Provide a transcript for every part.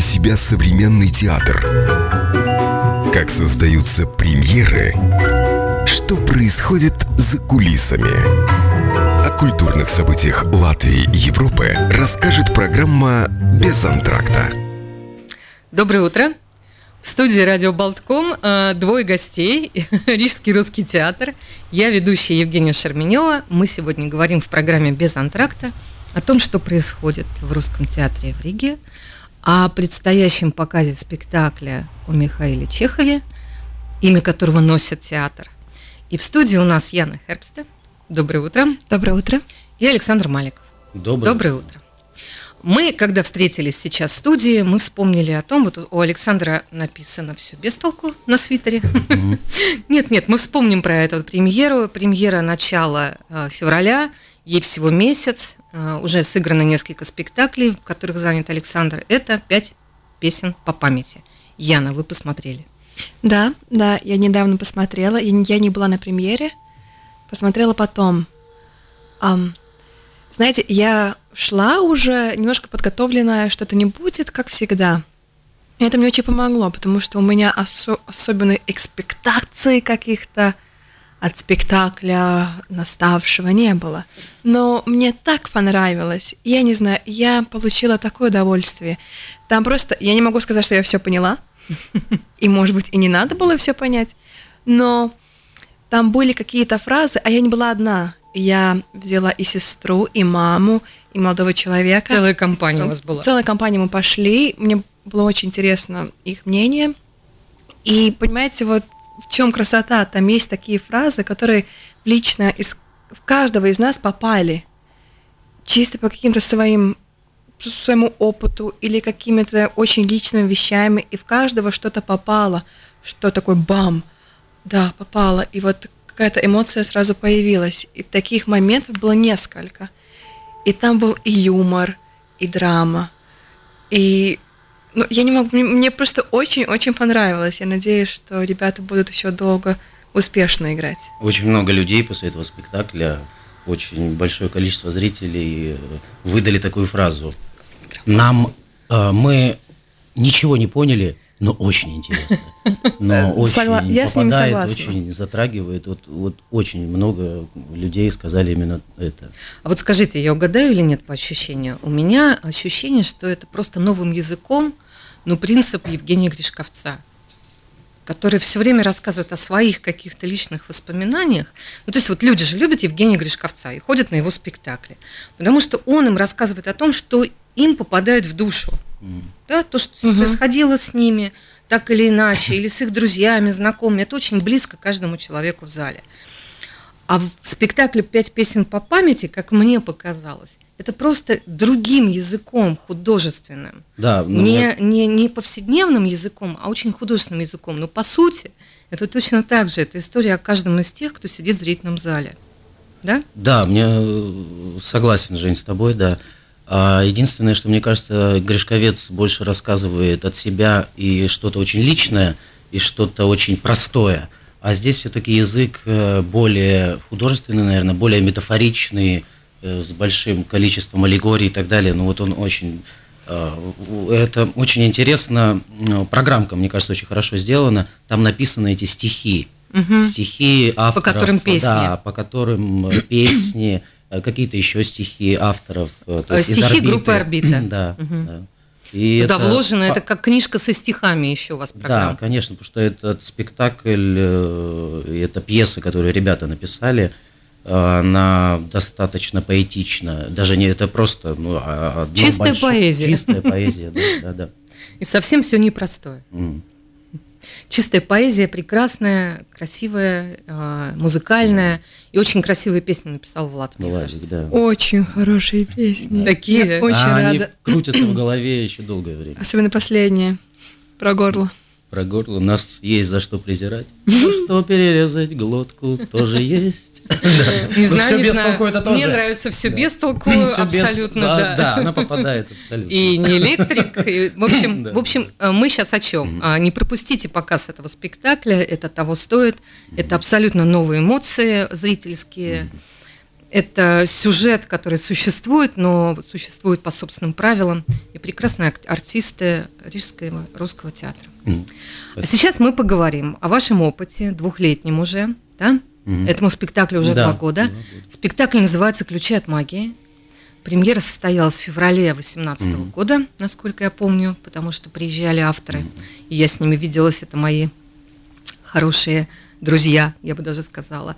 для себя современный театр? Как создаются премьеры? Что происходит за кулисами? О культурных событиях Латвии и Европы расскажет программа «Без антракта». Доброе утро. В студии Радио Болтком э, двое гостей. Рижский русский театр. Я ведущая Евгения Шерменева. Мы сегодня говорим в программе «Без антракта» о том, что происходит в русском театре в Риге, о предстоящем показе спектакля о Михаиле Чехове, имя которого носит театр. И в студии у нас Яна Хербста. Доброе утро. Доброе утро. И Александр Маликов. Доброе, Доброе утро. Мы, когда встретились сейчас в студии, мы вспомнили о том, вот у Александра написано все без толку на свитере. Нет, нет, мы вспомним про эту премьеру. Премьера начала э, февраля, ей всего месяц, э, уже сыграно несколько спектаклей, в которых занят Александр. Это пять песен по памяти. Яна, вы посмотрели? Да, да, я недавно посмотрела, я не была на премьере, посмотрела потом. Ам, знаете, я шла уже немножко подготовленная, что это не будет, как всегда. Это мне очень помогло, потому что у меня осо- особенной экспектации каких-то от спектакля наставшего не было. Но мне так понравилось. Я не знаю, я получила такое удовольствие. Там просто, я не могу сказать, что я все поняла. И, может быть, и не надо было все понять. Но там были какие-то фразы, а я не была одна. Я взяла и сестру, и маму, и молодого человека. Целая компания у вас была. Целая компания мы пошли. Мне было очень интересно их мнение. И понимаете, вот в чем красота? Там есть такие фразы, которые лично из в каждого из нас попали. Чисто по каким-то своим своему опыту или какими-то очень личными вещами, и в каждого что-то попало, что такое бам, да, попало, и вот какая-то эмоция сразу появилась. И таких моментов было несколько. И там был и юмор, и драма, и ну, я не могу, мне, просто очень-очень понравилось. Я надеюсь, что ребята будут еще долго успешно играть. Очень много людей после этого спектакля, очень большое количество зрителей э, выдали такую фразу. Нам э, мы ничего не поняли, но очень интересно. Но очень Согла- я с попадает, согласна. очень затрагивает. Вот, вот очень много людей сказали именно это. А вот скажите, я угадаю или нет по ощущению? У меня ощущение, что это просто новым языком, ну, принцип Евгения Гришковца, который все время рассказывает о своих каких-то личных воспоминаниях. Ну, то есть вот люди же любят Евгения Гришковца и ходят на его спектакли, потому что он им рассказывает о том, что им попадает в душу. Да, то, что Мгм. происходило с ними, так или иначе, или с их друзьями, знакомыми, это очень близко каждому человеку в зале. А в спектакле «Пять песен по памяти», как мне показалось, это просто другим языком художественным. Да, ну, Не, не, не повседневным языком, а очень художественным языком. Но по сути, это точно так же. Это история о каждом из тех, кто сидит в зрительном зале. Да? Да, мне э, согласен, Жень, с тобой, да. А единственное, что мне кажется, Гришковец больше рассказывает от себя и что-то очень личное, и что-то очень простое. А здесь все-таки язык э, более художественный, наверное, более метафоричный, э, с большим количеством аллегорий и так далее. Ну вот он очень... э, Это очень интересно. э, Программка, мне кажется, очень хорошо сделана. Там написаны эти стихи. Мгм. Стихи авторов. которым песни. Да, по которым песни, какие-то еще стихи авторов. э, Э, есть стихи «Орбиты». группы «Орбита». Да, Мгм. да. И Туда это- вложено, это как книжка со стихами еще у вас Да, программа. конечно, потому что этот спектакль, э, эта пьеса, которую ребята написали, э, она достаточно поэтична. Даже не это просто ну, а- Чистая большое- поэзия. Чистая поэзия, да, да, да. И совсем все непростое. М. Чистая поэзия, прекрасная, красивая, э, музыкальная. И очень красивые песни написал Влад, мне Владик, кажется. да. Очень хорошие песни. Такие. Я очень А они рада. крутятся в голове еще долгое время. Особенно последнее. Про горло. Про горло нас есть за что презирать. Что перерезать глотку тоже есть. Не Ну, знаю, не знаю. Мне нравится все без толку, абсолютно, да. да. Да, она попадает абсолютно. И не электрик. в общем, в общем, э, мы сейчас о чем? А, Не пропустите показ этого спектакля, это того стоит. Это абсолютно новые эмоции зрительские. Это сюжет, который существует, но существует по собственным правилам. И прекрасные артисты Рижского русского театра. Сейчас мы поговорим о вашем опыте, двухлетнем уже, да? Mm. Этому спектаклю уже да. два года. Спектакль называется «Ключи от магии». Премьера состоялась в феврале 2018 mm. года, насколько я помню, потому что приезжали авторы, mm. и я с ними виделась, это мои хорошие друзья, я бы даже сказала.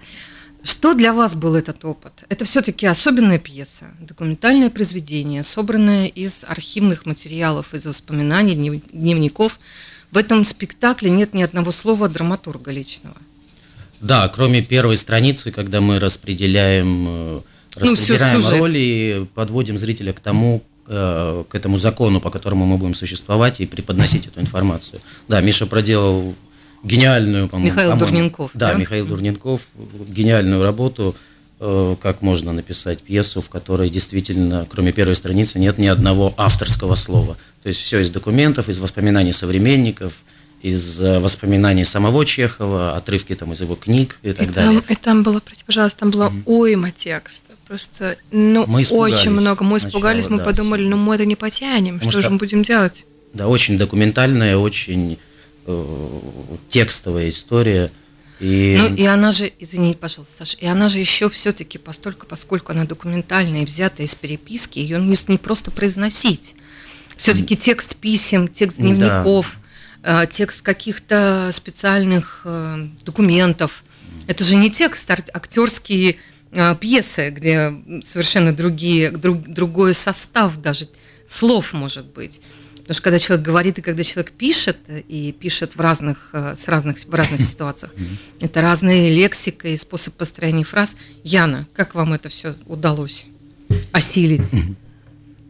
Что для вас был этот опыт? Это все-таки особенная пьеса, документальное произведение, собранное из архивных материалов, из воспоминаний, дневников. В этом спектакле нет ни одного слова драматурга личного. Да, кроме первой страницы, когда мы распределяем, э, ну, распределяем роли, подводим зрителя к тому, э, к этому закону, по которому мы будем существовать и преподносить эту информацию. Да, Миша проделал гениальную, по-моему. Михаил по Дурненков. Да, да, Михаил Дурненков, гениальную работу, как можно написать пьесу, в которой действительно, кроме первой страницы, нет ни одного авторского слова. То есть все из документов, из воспоминаний современников, из э, воспоминаний самого Чехова, отрывки там из его книг и так и далее. Там, и там было, пожалуйста, там было mm-hmm. уйма текста. Просто, ну, мы очень много. Мы испугались, сначала, мы да, подумали, ну, мы это не потянем, Потому что, что же мы будем делать? Да, очень документальная, очень Э, текстовая история. И... Ну и она же, извините, пожалуйста, Саша, и она же еще все-таки постольку, поскольку она документальная и взята из переписки, ее не, не просто произносить. Все-таки текст писем, текст дневников, да. Э, текст каких-то специальных э, документов. Это же не текст, а актерские пьесы, где совершенно другие, друг, другой состав даже слов может быть. Потому что когда человек говорит и когда человек пишет, и пишет в разных, э, с разных, в разных ситуациях, это разные лексика и способ построения фраз. Яна, как вам это все удалось осилить?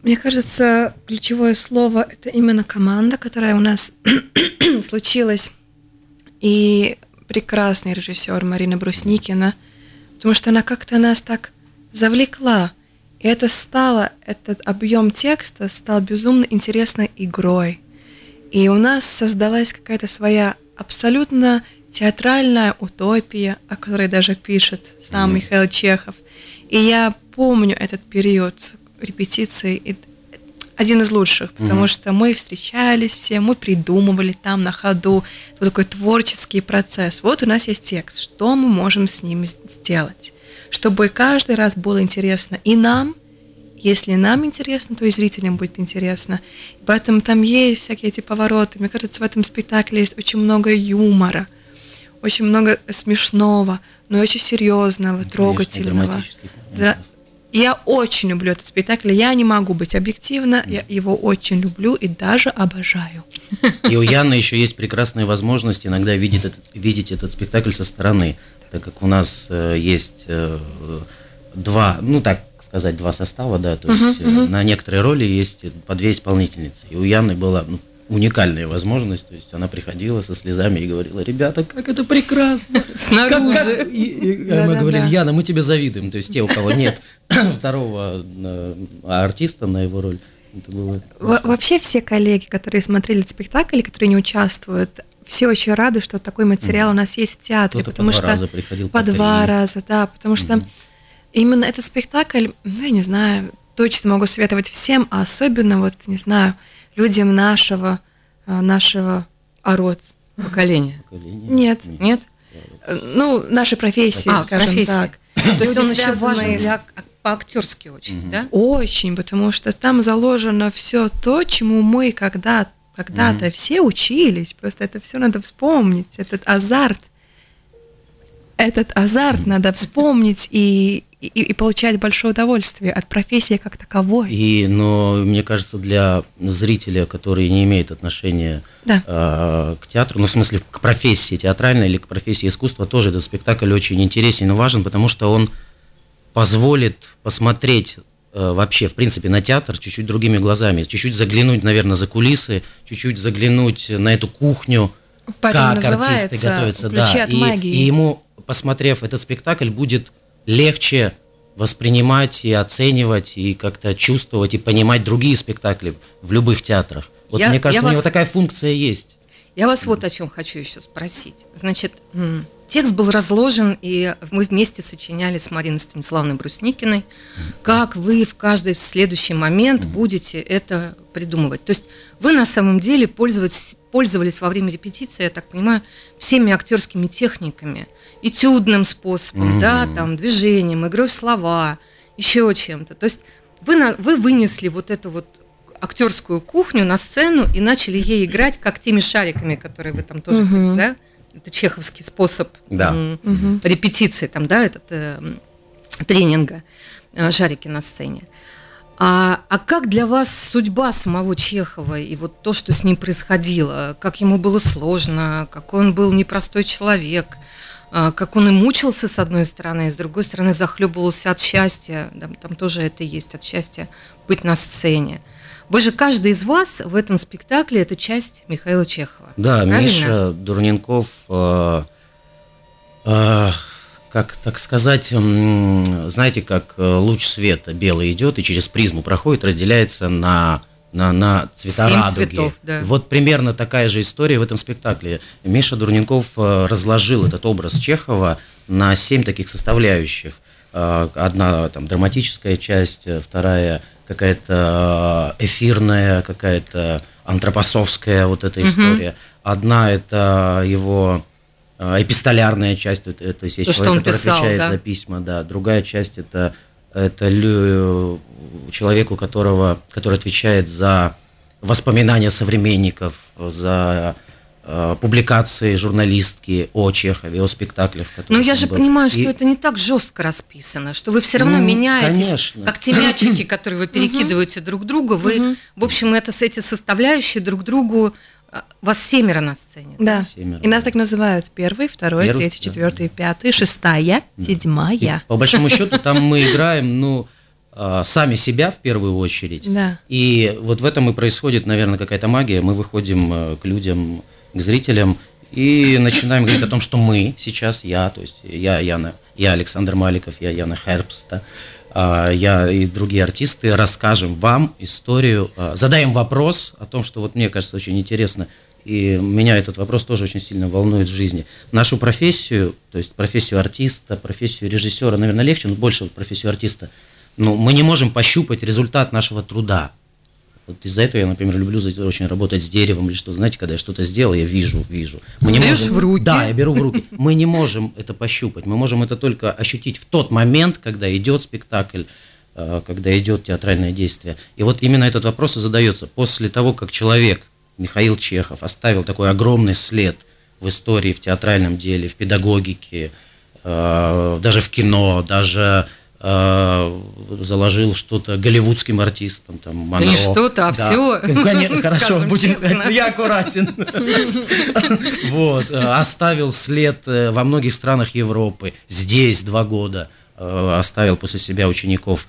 Мне кажется, ключевое слово – это именно команда, которая у нас случилась. И прекрасный режиссер Марина Брусникина, потому что она как-то нас так завлекла – и это стало, этот объем текста стал безумно интересной игрой. И у нас создалась какая-то своя абсолютно театральная утопия, о которой даже пишет сам mm-hmm. Михаил Чехов. И я помню этот период репетиции, один из лучших, потому mm-hmm. что мы встречались все, мы придумывали там на ходу вот такой творческий процесс. Вот у нас есть текст, что мы можем с ним сделать чтобы каждый раз было интересно и нам, если нам интересно, то и зрителям будет интересно. Поэтому там есть всякие эти повороты. Мне кажется, в этом спектакле есть очень много юмора, очень много смешного, но очень серьезного, Конечно, трогательного. Да. Я очень люблю этот спектакль. Я не могу быть объективна. Я его очень люблю и даже обожаю. И у Яны еще есть прекрасная возможность иногда видеть этот, видеть этот спектакль со стороны так как у нас э, есть э, два, ну так сказать, два состава, да, то есть uh-huh, uh-huh. на некоторые роли есть по две исполнительницы. И у Яны была ну, уникальная возможность, то есть она приходила со слезами и говорила, ребята, как это прекрасно. Снаружи. И мы говорили, Яна, мы тебе завидуем, то есть те, у кого нет второго артиста на его роль. Вообще все коллеги, которые смотрели спектакль, которые не участвуют, все очень рады, что такой материал у нас есть в театре, потому по что раза приходил по два раза, да, потому что именно этот спектакль, ну, я не знаю, точно могу советовать всем, а особенно вот, не знаю, людям нашего, а, нашего ород. Поколения. Нет. Нет? Ну, нашей профессии, а, скажем профессии. так. То есть он еще важен для по-актерски очень, угу. да? Очень, потому что там заложено все то, чему мы когда когда-то mm-hmm. все учились, просто это все надо вспомнить, этот азарт. Этот азарт надо вспомнить и, и, и получать большое удовольствие от профессии как таковой. И, но мне кажется, для зрителя, который не имеет отношения да. э, к театру, ну, в смысле, к профессии театральной или к профессии искусства, тоже этот спектакль очень интересен и важен, потому что он позволит посмотреть вообще, в принципе, на театр чуть-чуть другими глазами, чуть-чуть заглянуть, наверное, за кулисы, чуть-чуть заглянуть на эту кухню, Поэтому как артисты готовятся, да, и, магии. и ему, посмотрев этот спектакль, будет легче воспринимать и оценивать, и как-то чувствовать и понимать другие спектакли в любых театрах. Вот я, мне кажется, у него такая функция есть. Я вас вот о чем хочу еще спросить. Значит, текст был разложен, и мы вместе сочиняли с Мариной Станиславной Брусникиной, как вы в каждый следующий момент будете это придумывать. То есть вы на самом деле пользовались, пользовались во время репетиции, я так понимаю, всеми актерскими техниками, этюдным способом, mm-hmm. да, там, движением, игрой в слова, еще чем-то. То есть вы, на, вы вынесли вот эту вот актерскую кухню на сцену и начали ей играть, как теми шариками, которые вы там тоже, угу. да? Это чеховский способ да. угу. репетиции, там, да, этот э, тренинга, э, шарики на сцене. А, а как для вас судьба самого Чехова и вот то, что с ним происходило? Как ему было сложно, какой он был непростой человек, э, как он и мучился с одной стороны, и с другой стороны захлебывался от счастья, там, там тоже это есть, от счастья быть на сцене. Вы же каждый из вас в этом спектакле это часть Михаила Чехова. Да, правильно? Миша Дурненков, э, э, как так сказать, знаете, как э, луч света белый идет и через призму проходит, разделяется на на, на цвета Семь радуги. Цветов, да. Вот примерно такая же история в этом спектакле. Миша Дурненков э, разложил этот образ Чехова на семь таких составляющих. Э, одна там драматическая часть, вторая какая-то э, эфирная, какая-то антропосовская вот эта история. Угу. Одна это его э, эпистолярная часть, то, то есть есть то, человек, который писал, отвечает да? за письма, да. Другая часть это это человеку, которого, который отвечает за воспоминания современников, за Э, публикации журналистки о Чехове, о спектаклях. Но я же был. понимаю, что и... это не так жестко расписано, что вы все равно ну, меняетесь, конечно. как те мячики, которые вы перекидываете друг другу. Вы, в общем, это с эти составляющие друг другу э, вас семеро на сцене. Да. Семеро. И нас так называют первый, второй, первый, третий, да. четвертый, пятый, шестая, да. седьмая. И, по большому счету там мы играем, ну, э, сами себя в первую очередь. Да. И вот в этом и происходит, наверное, какая-то магия. Мы выходим к людям к зрителям и начинаем говорить о том, что мы сейчас, я, то есть я, Яна, я Александр Маликов, я Яна Херпста, а, я и другие артисты расскажем вам историю, а, задаем вопрос о том, что вот мне кажется очень интересно, и меня этот вопрос тоже очень сильно волнует в жизни. Нашу профессию, то есть профессию артиста, профессию режиссера, наверное, легче, но больше профессию артиста, ну, мы не можем пощупать результат нашего труда. Вот из-за этого я, например, люблю очень работать с деревом или что-то. Знаете, когда я что-то сделал, я вижу, вижу. Мы не Берешь можем... в руки? Да, я беру в руки. Мы не можем это пощупать. Мы можем это только ощутить в тот момент, когда идет спектакль, э, когда идет театральное действие. И вот именно этот вопрос и задается. После того, как человек, Михаил Чехов, оставил такой огромный след в истории, в театральном деле, в педагогике, э, даже в кино, даже заложил что-то голливудским артистам, там, Монро. Не что-то, а да. все. Конечно, хорошо, будем, я аккуратен. Вот, э, оставил след э, во многих странах Европы, здесь два года оставил после себя учеников.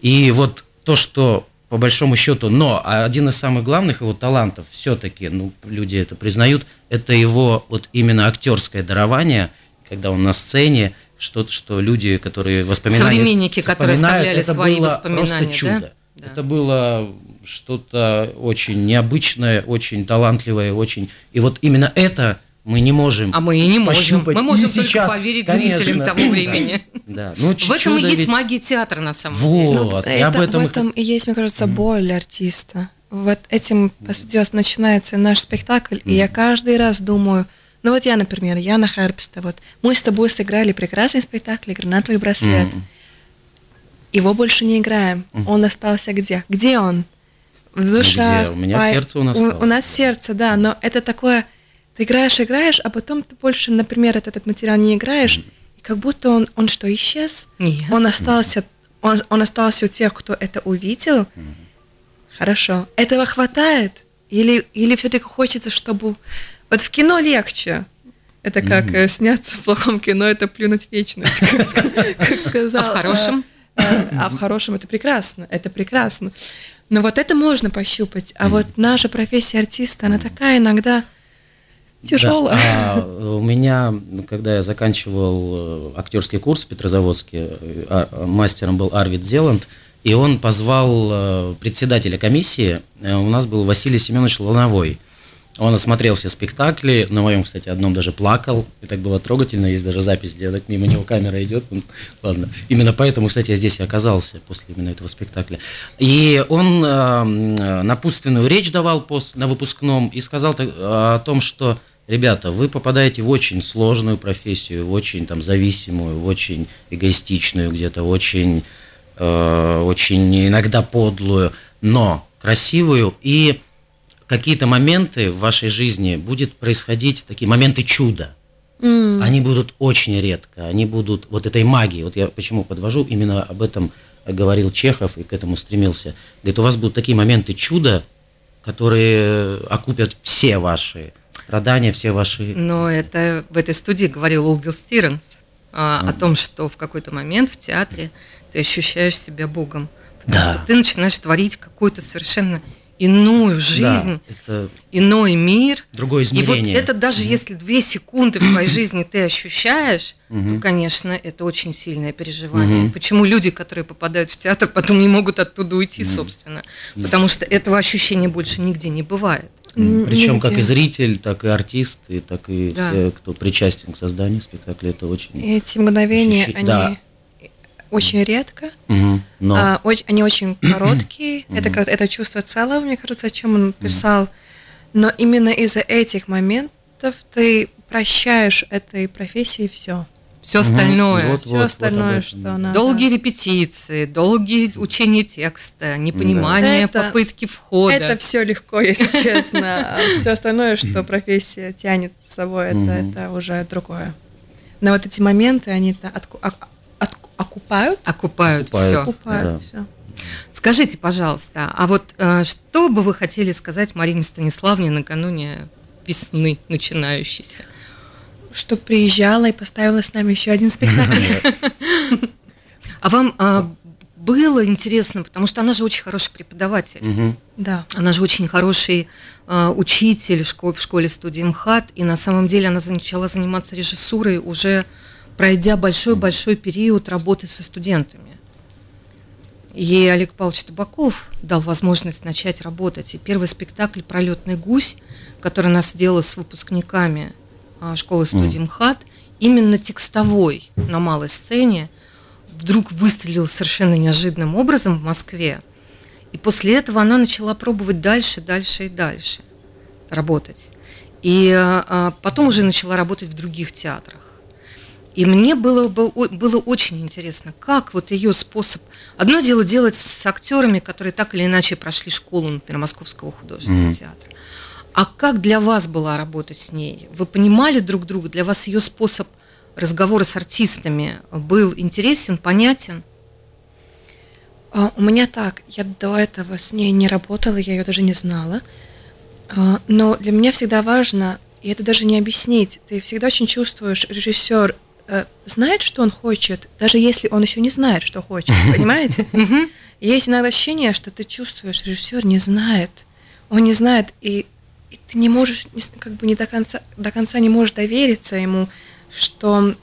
И вот то, что по большому счету, но один из самых главных его талантов все-таки, ну, люди это признают, это его вот именно актерское дарование, когда он на сцене, что-то, что люди, которые воспоминания... Современники, которые оставляли это свои было воспоминания, просто чудо. Да? Это было что-то очень необычное, очень талантливое, очень... И вот именно это мы не можем А мы и не можем. Мы можем только сейчас. поверить Конечно. зрителям того времени. Да. Ну, в этом и есть ведь... магия театра, на самом вот. деле. Ну, это, об этом... В этом и есть, мне кажется, боль артиста. Вот этим, по сути, начинается наш спектакль, mm. и я каждый раз думаю, ну вот я, например, Яна Харпста, вот мы с тобой сыграли прекрасный спектакль «Гранатовый браслет». Mm-hmm. Его больше не играем. Mm-hmm. Он остался где? Где он? В душе. Ну, где? У меня а, сердце у нас. У, у нас сердце, да, но это такое. Ты играешь, играешь, а потом ты больше, например, этот, этот материал не играешь, mm-hmm. и как будто он, он что исчез? Нет. Он остался, он, он остался у тех, кто это увидел. Mm-hmm. Хорошо. Этого хватает? Или, или все-таки хочется, чтобы вот в кино легче. Это как mm-hmm. сняться в плохом кино, это плюнуть в вечность, как сказал. А в хорошем? А, а в хорошем это прекрасно, это прекрасно. Но вот это можно пощупать. А вот наша профессия артиста, она такая иногда тяжелая. Да. А у меня, когда я заканчивал э, актерский курс в Петрозаводске, э, а, мастером был Арвид Зеланд, и он позвал председателя комиссии, у нас был Василий Семенович Лановой. Он осмотрел все спектакли, на моем, кстати, одном даже плакал, и так было трогательно, есть даже запись, где так мимо него камера идет, он, ладно. Именно поэтому, кстати, я здесь и оказался после именно этого спектакля. И он э, напутственную речь давал пост, на выпускном и сказал так, о том, что ребята, вы попадаете в очень сложную профессию, в очень там зависимую, в очень эгоистичную, где-то очень, э, очень иногда подлую, но красивую и какие-то моменты в вашей жизни будет происходить, такие моменты чуда. Mm. Они будут очень редко, они будут вот этой магии. Вот я почему подвожу, именно об этом говорил Чехов и к этому стремился. Говорит, у вас будут такие моменты чуда, которые окупят все ваши страдания, все ваши... Но это в этой студии говорил Олгил Стиренс а, mm. о том, что в какой-то момент в театре ты ощущаешь себя Богом. Потому да. что ты начинаешь творить какую-то совершенно иную жизнь, да, это иной мир. Другое измерение. И вот это даже угу. если две секунды в твоей жизни ты ощущаешь, угу. то, конечно, это очень сильное переживание. Угу. Почему люди, которые попадают в театр, потом не могут оттуда уйти, угу. собственно? Потому что этого ощущения больше нигде не бывает. Причем как и зритель, так и артист, и так и да. все, кто причастен к созданию спектакля, это очень... Эти мгновения, ощущ... они... Да очень редко. Угу, но... а, очень, они очень короткие. это, как, это чувство целого, мне кажется, о чем он писал. Но именно из-за этих моментов ты прощаешь этой профессии все. Все остальное. Вот, все вот, остальное, вот что надо. Долгие репетиции, долгие учения текста, непонимание, это, попытки входа. Это все легко, если честно. все остальное, что профессия тянет с собой, это, это уже другое. Но вот эти моменты, они окупают? Окупают, окупают все. Окупают да. все. Скажите, пожалуйста, а вот э, что бы вы хотели сказать Марине Станиславне накануне весны начинающейся? Что приезжала и поставила с нами еще один спектакль. А вам а, было интересно, потому что она же очень хороший преподаватель. Да. Она же очень хороший а, учитель в школе, в школе студии МХАТ, и на самом деле она начала заниматься режиссурой уже пройдя большой-большой период работы со студентами. Ей Олег Павлович Табаков дал возможность начать работать. И первый спектакль «Пролетный гусь», который она сделала с выпускниками а, школы студии МХАТ, именно текстовой на малой сцене, вдруг выстрелил совершенно неожиданным образом в Москве. И после этого она начала пробовать дальше, дальше и дальше работать. И а, потом уже начала работать в других театрах. И мне было, было очень интересно, как вот ее способ... Одно дело делать с актерами, которые так или иначе прошли школу, например, Московского художественного mm. театра. А как для вас была работа с ней? Вы понимали друг друга? Для вас ее способ разговора с артистами был интересен, понятен? А, у меня так. Я до этого с ней не работала, я ее даже не знала. А, но для меня всегда важно, и это даже не объяснить, ты всегда очень чувствуешь, режиссер знает, что он хочет, даже если он еще не знает, что хочет, понимаете? Есть иногда ощущение, что ты чувствуешь, режиссер не знает, он не знает, и, и ты не можешь, как бы не до конца, до конца не можешь довериться ему, что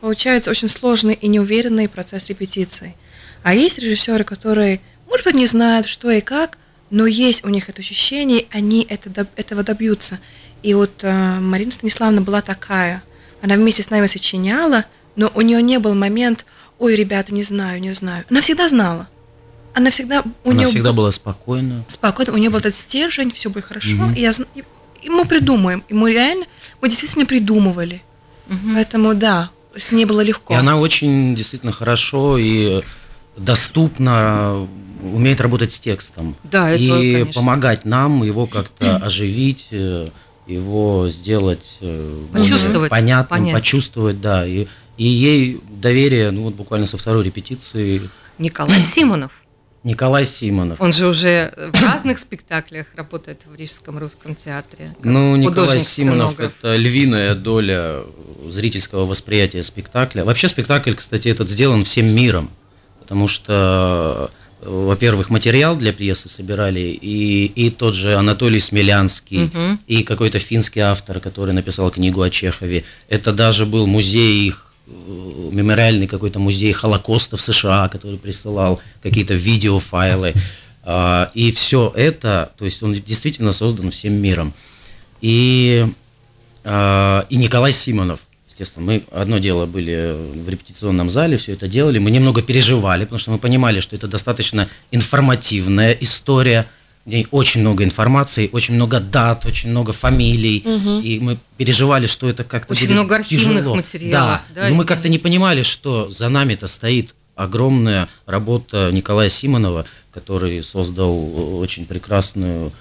получается очень сложный и неуверенный процесс репетиции. А есть режиссеры, которые, может быть, не знают, что и как, но есть у них это ощущение, они это, этого добьются. И вот э, Марина Станиславовна была такая – она вместе с нами сочиняла, но у нее не был момент, ой, ребята, не знаю, не знаю. Она всегда знала. Она всегда... У Она нее всегда была спокойна. Спокойно. У нее был этот стержень, все будет хорошо. Угу. И, я, и, и мы придумаем. И мы реально, мы действительно придумывали. Угу. Поэтому да, с ней было легко. И она очень действительно хорошо и доступно умеет работать с текстом. Да, это, И конечно. помогать нам его как-то оживить, э, его сделать э, почувствовать, понятным, понять. почувствовать, да. И, и ей доверие, ну вот буквально со второй репетиции. Николай Симонов. Николай Симонов. Он же уже в разных спектаклях работает в Рижском русском театре. Ну, Николай Симонов – это львиная доля зрительского восприятия спектакля. Вообще спектакль, кстати, этот сделан всем миром, потому что во-первых, материал для пьесы собирали, и, и тот же Анатолий Смелянский, угу. и какой-то финский автор, который написал книгу о Чехове. Это даже был музей их э, мемориальный какой-то музей Холокоста в США, который присылал какие-то видеофайлы. А, и все это, то есть он действительно создан всем миром. и, э, и Николай Симонов. Естественно, мы одно дело были в репетиционном зале, все это делали, мы немного переживали, потому что мы понимали, что это достаточно информативная история, в ней очень много информации, очень много дат, очень много фамилий, угу. и мы переживали, что это как-то очень будет много архивных тяжело. материалов. Да, да но мы как-то не понимали, что за нами-то стоит огромная работа Николая Симонова, который создал очень прекрасную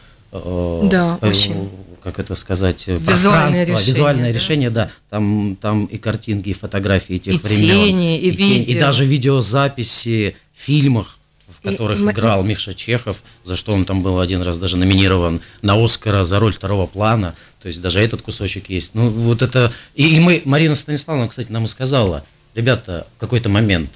да, э, очень как это сказать, визуальное решение, визуальное да? решение, да, там, там и картинки, и фотографии тех и времен, тени, и, и видео, тени, и даже видеозаписи в фильмах, в которых и, играл мы... Миша Чехов, за что он там был один раз даже номинирован на Оскара за роль второго плана, то есть даже этот кусочек есть. Ну вот это и, и мы Марина Станиславовна, кстати, нам и сказала, ребята, в какой-то момент,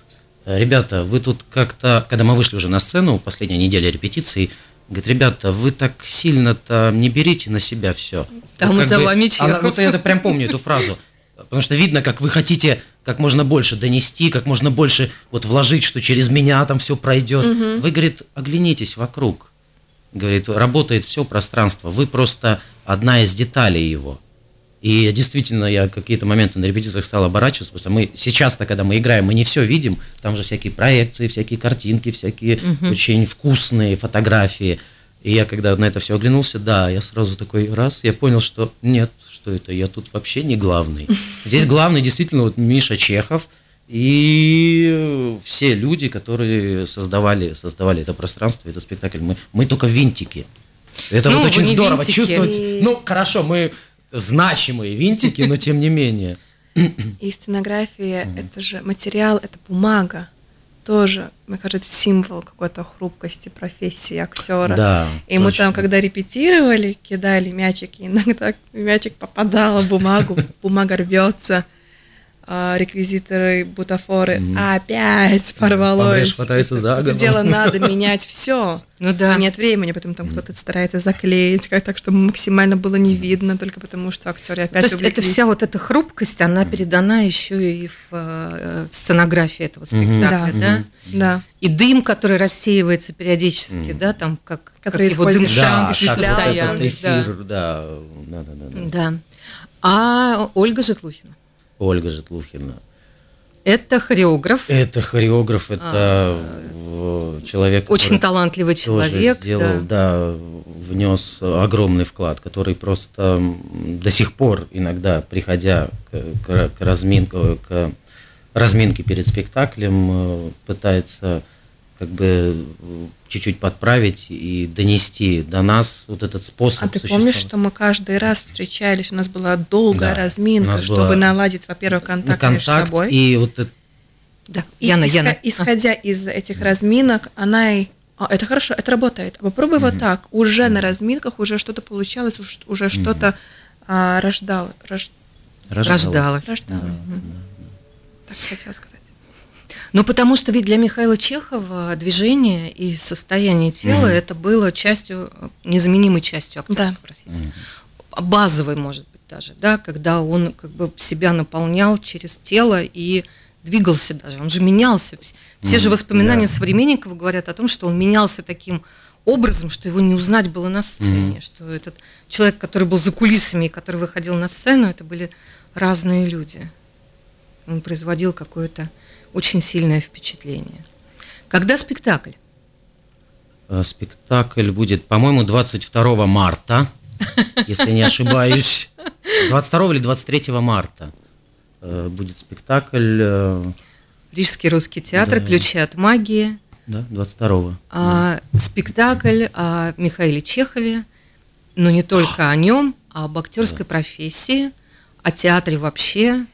ребята, вы тут как-то, когда мы вышли уже на сцену, последняя неделя репетиции, Говорит, ребята, вы так сильно-то не берите на себя все. Там вот за бы, вами. Она, вот я прям помню эту фразу. Потому что видно, как вы хотите как можно больше донести, как можно больше вот вложить, что через меня там все пройдет. Угу. Вы, говорит, оглянитесь вокруг. Говорит, работает все пространство. Вы просто одна из деталей его. И действительно, я какие-то моменты на репетициях стал оборачиваться, потому что мы сейчас-то, когда мы играем, мы не все видим, там же всякие проекции, всякие картинки, всякие угу. очень вкусные фотографии. И я когда на это все оглянулся, да, я сразу такой раз, я понял, что нет, что это, я тут вообще не главный. Здесь главный действительно вот Миша Чехов и все люди, которые создавали, создавали это пространство, этот спектакль. Мы, мы только винтики. Это ну, вот очень здорово винтики. чувствовать. Ну, хорошо, мы значимые винтики, но тем не менее. И сценография – это же материал, это бумага. Тоже, мне кажется, символ какой-то хрупкости профессии актера. Да, и мы там, когда репетировали, кидали мячики, иногда мячик попадал в бумагу, бумага рвется – реквизиторы, бутафоры, mm. опять порвалось. хватается за голову. дело надо менять все. Ну да. нет времени, потом там кто-то старается заклеить, как так, чтобы максимально было не видно, только потому что актеры опять То есть увлеклись. это вся вот эта хрупкость, она передана еще и в, э, в сценографии этого спектакля, mm-hmm. да? Да. И дым, который рассеивается периодически, mm. да, там как, который как его дым да, постоянно. Да. Да, да, да, да. да. А Ольга Житлухина? Ольга Житлухина. Это хореограф. Это хореограф, это а, человек, очень талантливый человек, сделал, да. да, внес огромный вклад, который просто до сих пор иногда, приходя к, к, к разминке, к разминке перед спектаклем, э, пытается как бы чуть-чуть подправить и донести до нас вот этот способ. А ты помнишь, что мы каждый раз встречались, у нас была долгая да, разминка, чтобы была... наладить, во-первых, контакт, контакт между собой. И вот это... Да, и Яна, исход... Яна. Исходя из этих разминок, она и а, это хорошо, это работает. А попробуй mm-hmm. вот так. Уже mm-hmm. на разминках уже что-то получалось, уже, уже mm-hmm. что-то а, рождало, рож... рождалось. Рождалось. Mm-hmm. Так хотела сказать. Ну, потому что ведь для Михаила Чехова движение и состояние тела mm-hmm. это было частью, незаменимой частью актерской да. профессии. Mm-hmm. Базовой, может быть, даже, да, когда он как бы себя наполнял через тело и двигался даже, он же менялся. Все mm-hmm. же воспоминания yeah. современников говорят о том, что он менялся таким образом, что его не узнать было на сцене, mm-hmm. что этот человек, который был за кулисами и который выходил на сцену, это были разные люди. Он производил какое-то очень сильное впечатление. Когда спектакль? Э, спектакль будет, по-моему, 22 марта, если не ошибаюсь. 22 или 23 марта э, будет спектакль. Э, Рижский русский театр, да. ключи от магии. Да, 22 а, да. Спектакль о Михаиле Чехове, но не только о нем, а об актерской да. профессии, о театре вообще,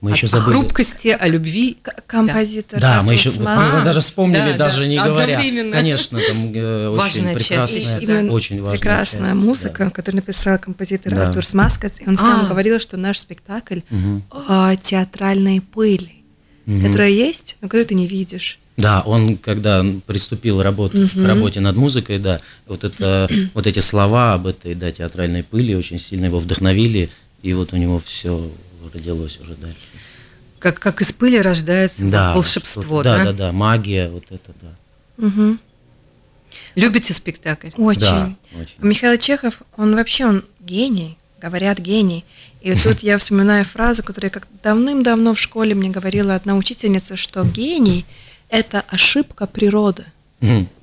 мы о, еще забыли. О хрупкости, о любви. Композитор. Да, мы еще мы даже вспомнили, да, даже да, не говоря. Конечно, там э, очень прекрасная, часть. очень важная прекрасная часть, музыка, да. которую написал композитор да. Артур Смаскац. И он а. сам говорил, что наш спектакль угу. о театральной пыли, угу. которая есть, но которую ты не видишь. Да, он когда приступил работ, угу. к работе над музыкой, да, вот это, вот эти слова об этой, да, театральной пыли очень сильно его вдохновили, и вот у него все родилось уже дальше. Как, как из пыли рождается да, волшебство, да? Да, да, да, магия, вот это, да. Угу. Любите спектакль? Очень. Да, очень. Михаил Чехов, он вообще, он гений. говорят гений. И тут я вспоминаю фразу, которую как давным-давно в школе мне говорила одна учительница, что гений – это ошибка природы.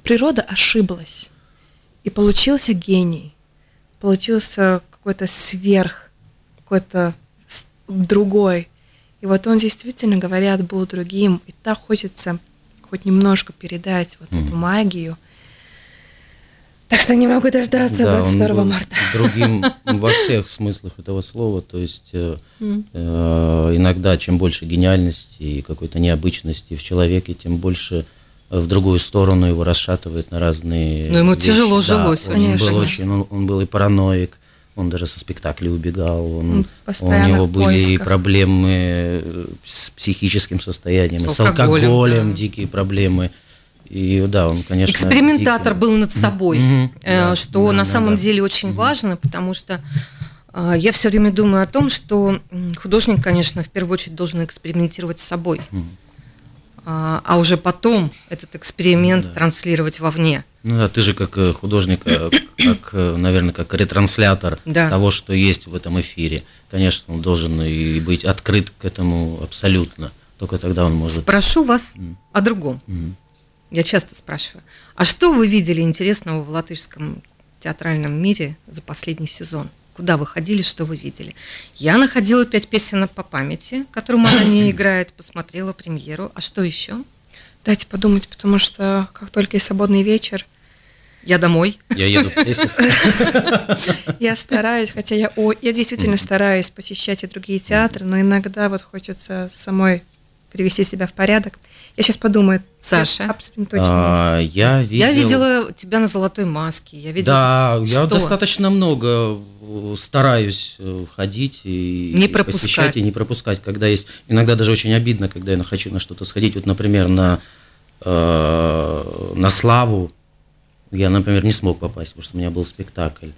Природа ошиблась. И получился гений. Получился какой-то сверх, какой-то другой. И вот он действительно, говорят, был другим. И так хочется хоть немножко передать вот эту магию. Так что не могу дождаться Да, он 22 был марта. другим во всех смыслах этого слова. То есть э, э, иногда чем больше гениальности и какой-то необычности в человеке, тем больше в другую сторону его расшатывает на разные. Ну, ему вещи. тяжело Да, жилось, Он конечно. был очень, он, он был и параноик. Он даже со спектаклей убегал, он, Он у него были и поисках. проблемы э, с психическим состоянием, С с алкоголем, алкоголем, да. дикие проблемы. И да, он, конечно, Экспериментатор дикий. был над собой, Мгм. э, Да, что да, на да, самом да. деле очень важно, потому что э, я все время думаю о том, что художник, конечно, в первую очередь должен экспериментировать с собой, а, а уже потом этот эксперимент транслировать вовне. Ну да, ты же как э, художник, э, как, э, наверное, как ретранслятор Да. того, что есть в этом эфире. Конечно, он должен и быть открыт к этому абсолютно. Только тогда он может. Спрошу вас о другом. Я часто спрашиваю. А что вы видели интересного в латышском театральном мире за последний сезон? Куда вы ходили, что вы видели? Я находила пять песен по памяти, которым она не играет, посмотрела премьеру. А что еще? Дайте подумать, потому что как только есть свободный вечер, Я домой. Я еду в тезис. я стараюсь, хотя я, о, я действительно стараюсь посещать и другие театры, но иногда вот хочется самой привести себя в порядок. Я сейчас подумаю. Саша? Я Абсолютно точно А, Я видел. Я видела тебя на золотой маске. Я видела Да, тебя- я Что? достаточно много э, стараюсь э, ходить и Не пропускать. посещать и не пропускать, когда есть. Иногда даже очень обидно, когда я хочу на что-то сходить. Вот, например, на э, на славу я, например, не смог попасть, потому что у меня был спектакль.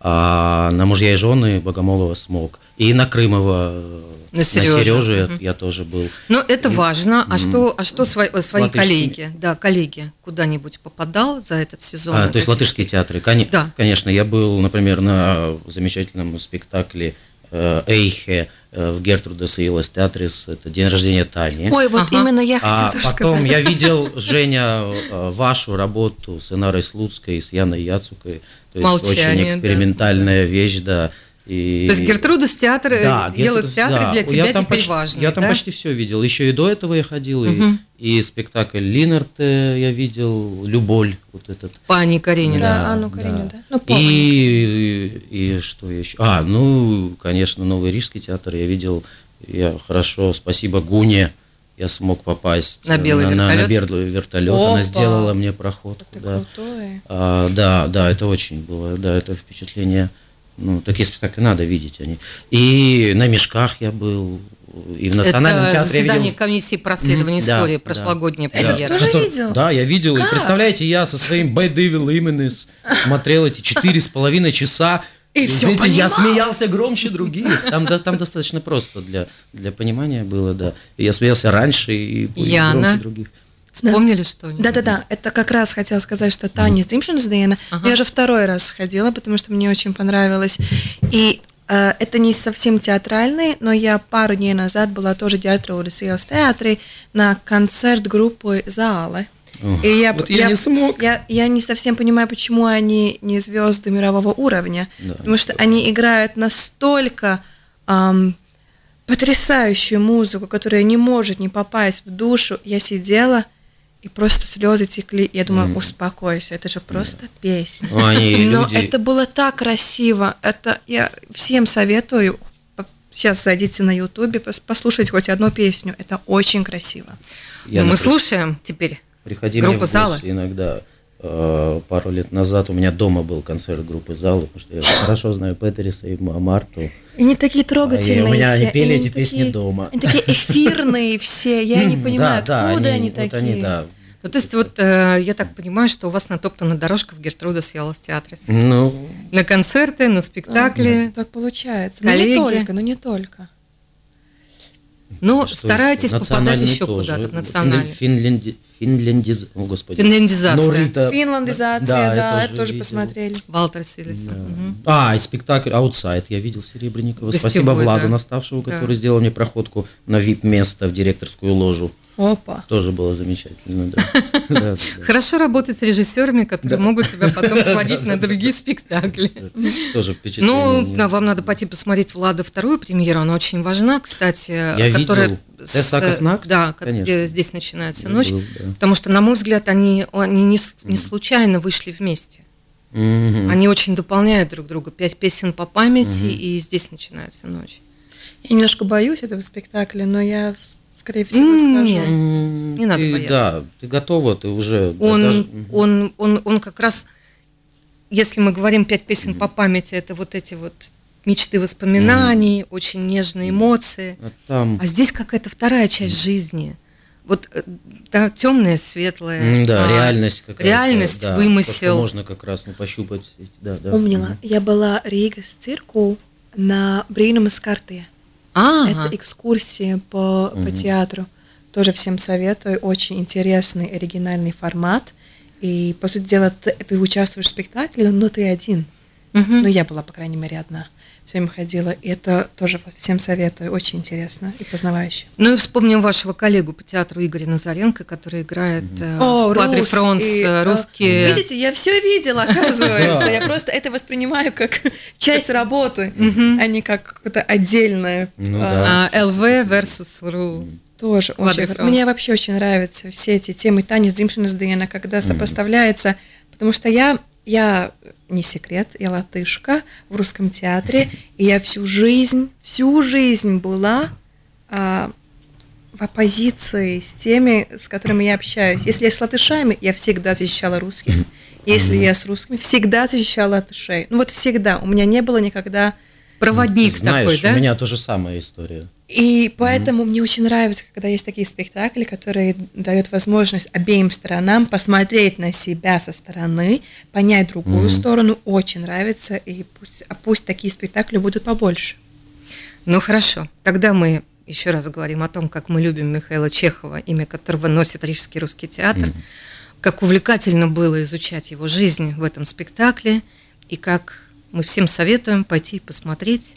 А на мужья и жены Богомолова смог. И на Крымова, э, На Серёже. Серёже я- я тоже был. Ну, это важно. А что, а что свои, свои латышскими- коллеги? Да, коллеги куда-нибудь попадал за этот сезон? А, то есть латышские театры. Коне- Да. Конечно, я был, например, на замечательном спектакле э, Эйхе э, в Гертрудес и Илос Театрис. Это день рождения Тани. Ой, вот Ага. именно я хотела а тоже потом сказать. я видел, Женя, э, вашу работу с Инарой Слуцкой, с Яной Яцукой. То есть Молчание, очень да. экспериментальная вещь, да. И... То есть Гертрудас театр, э, Да, Елос Гертрудес, театр да. для Я тебя там теперь почти- важный, Я там да? почти все видел. Еще и до этого я ходил, и, Мгм. и спектакль Линарте я видел, Люболь, вот этот. Пани Каренина. Да, Анну Каренину, да? Ну, помню. И, и, что еще? А, ну, конечно, Новый Рижский театр я видел. Я хорошо, спасибо Гуне. Я смог попасть На белый на, на, вертолет? белый вертолет. Опа! Она сделала мне проход. Это да. крутое. А, да, да, это очень было, да, это впечатление. Ну, такие спектакли надо видеть они. И на мешках я был, и в национальном Это театре я заседание видел. комиссии по расследованию да, истории, да. прошлогодняя Это премьера. тоже Который- видел? Да, я видел. И Как? представляете, я со своим Bad Devil Images смотрел эти четыре с половиной часа. И знаете, я понимал. смеялся громче других. Там, да, там достаточно просто для, для понимания было, да. И я смеялся раньше и, и Яна? громче других. Вспомнили что-нибудь? Да-да-да, это как раз хотела сказать, что Таня Зимшинсдена, Ага. я уже второй раз ходила, потому что мне очень понравилось. И э, это не совсем театральный, но я пару дней назад была тоже в театре Урисиос театре на концерт группы Залы. И я, вот я не смог. Я, я не совсем понимаю, почему они не звезды мирового уровня. Да. Потому что они играют настолько ам, потрясающую музыку, которая не может не попасть в душу. Я сидела, и просто слезы текли. Я думаю, успокойся, это же просто песня. Ну, они Но люди... это было так красиво. Это я всем советую. Сейчас зайдите на Ютубе, пос- послушайте хоть одну песню. Это очень красиво. я, мы например, слушаем теперь. Приходи Группа в «Зала». иногда. Э, Пару лет назад у меня дома был концерт группы «Залы», потому что я хорошо знаю Петериса и Ма- Марту. И они такие трогательные. А, и у меня они все, пели и эти песни такие- дома. Они такие эфирные все. Я не понимаю, да, да, откуда они, вот такие. они, да. Ну, то есть вот э, я так понимаю, что у вас натоптана дорожка в Гертруда с Ялос Театрис. Ну, На концерты, на спектакли. А, Так получается. Но Коллеги. не только, но не только. Ну, что старайтесь попадать еще тоже. куда-то в национальный. Финленди- Финляндиз... О, господи. Финляндизация. Норита- Финландизация, Да, да, я это тоже видел. посмотрели. Валтер Силисон. Да. Мгм. А, и спектакль «Аутсайд» я видел Серебренникова. Гостевой, Спасибо Владу да. Наставшему, Да. который сделал мне проходку на вип-место в директорскую ложу. Опа. Тоже было замечательно, да. Хорошо работать с режиссерами, которые могут тебя потом сводить на другие спектакли. Тоже впечатление. Ну, да, вам надо пойти посмотреть Влада вторую премьеру, она очень важна, кстати. Я которая видел. С- Накс? Да, Конечно. где здесь начинается ночь. был, да. Потому что, на мой взгляд, они, они не, не случайно вышли вместе. Мгм. Они очень дополняют друг друга. Пять песен по памяти, и здесь начинается ночь. Я немножко боюсь этого спектакля, но я, скорее всего, М, схожу. нет. Не надо ты, бояться. Да, ты готова, ты уже... Он, даже- он, он, он как раз, если мы говорим пять песен по памяти, это вот эти вот мечты воспоминаний, очень нежные эмоции. А там... А здесь какая-то вторая часть жизни. Вот э, да, темная, светлая. М, Да, а, реальность какая-то. реальность, да, вымысел. то, что можно как раз ну, пощупать. Да, да. Вспомнила. Я была Рига с цирку на Бринам из карты. Ага. Это экскурсия по, по театру. Тоже всем советую. Очень интересный, оригинальный формат. И, по сути дела, ты, ты участвуешь в спектакле, но ты один. Мгм. Ну, я была, по крайней мере, одна. Все время ходила. И это тоже всем советую. Очень интересно и познавающе. Ну и вспомним вашего коллегу по театру Игоря Назаренко, который играет э, О, в Падре рус, Фронс и, русские. Видите, я все видела, оказывается. Я просто это воспринимаю как часть работы, а не как какое-то отдельное. Ну а. А, ЛВ versus РУ. Тоже очень. Мне вообще очень нравятся все эти темы танец Димшина когда сопоставляется, потому что я я не секрет, я латышка в русском театре, и я всю жизнь, всю жизнь была а, в оппозиции с теми, с которыми я общаюсь. Если я с латышами, я всегда защищала русских. Если я с русскими, всегда защищала латышей. Ну вот всегда. У меня не было никогда Проводник Знаешь, такой, да? у меня тоже самая история. И поэтому мне очень нравится, когда есть такие спектакли, которые дают возможность обеим сторонам посмотреть на себя со стороны, понять другую сторону. Очень нравится, и пусть, а пусть такие спектакли будут побольше. Ну хорошо, тогда мы еще раз говорим о том, как мы любим Михаила Чехова, имя которого носит Рижский русский театр, как увлекательно было изучать его жизнь в этом спектакле, и как мы всем советуем пойти и посмотреть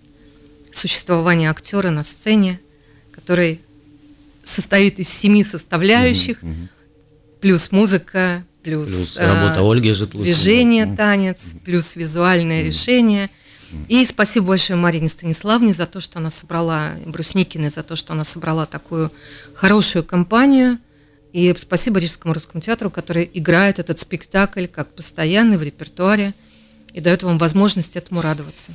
существование актера на сцене, который состоит из семи составляющих, плюс музыка, плюс, Плюс э, работа Ольги Житлухиной. движение, Мгм. танец, плюс визуальное решение. И спасибо большое Марине Станиславне за то, что она собрала, и Брусникиной за то, что она собрала такую хорошую компанию. И спасибо Рижскому русскому театру, который играет этот спектакль как постоянный в репертуаре и дает вам возможность этому радоваться.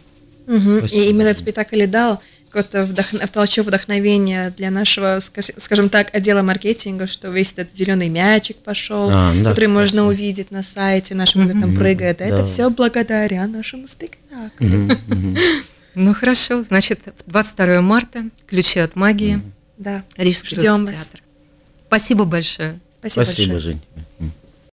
И именно этот спектакль и дал какой-то вдохно- толчок вдохновения для нашего, скаж- скажем так, отдела маркетинга, что весь этот зеленый мячик пошел, А, да, который кстати. можно увидеть на сайте нашем, где там прыгает. Это Да. все благодаря нашему спектаклю. Ну хорошо, значит, 22 марта, ключи от магии, Да. Рижский Ждем вас. театр. Спасибо большое. Спасибо, Спасибо, большое. Жень.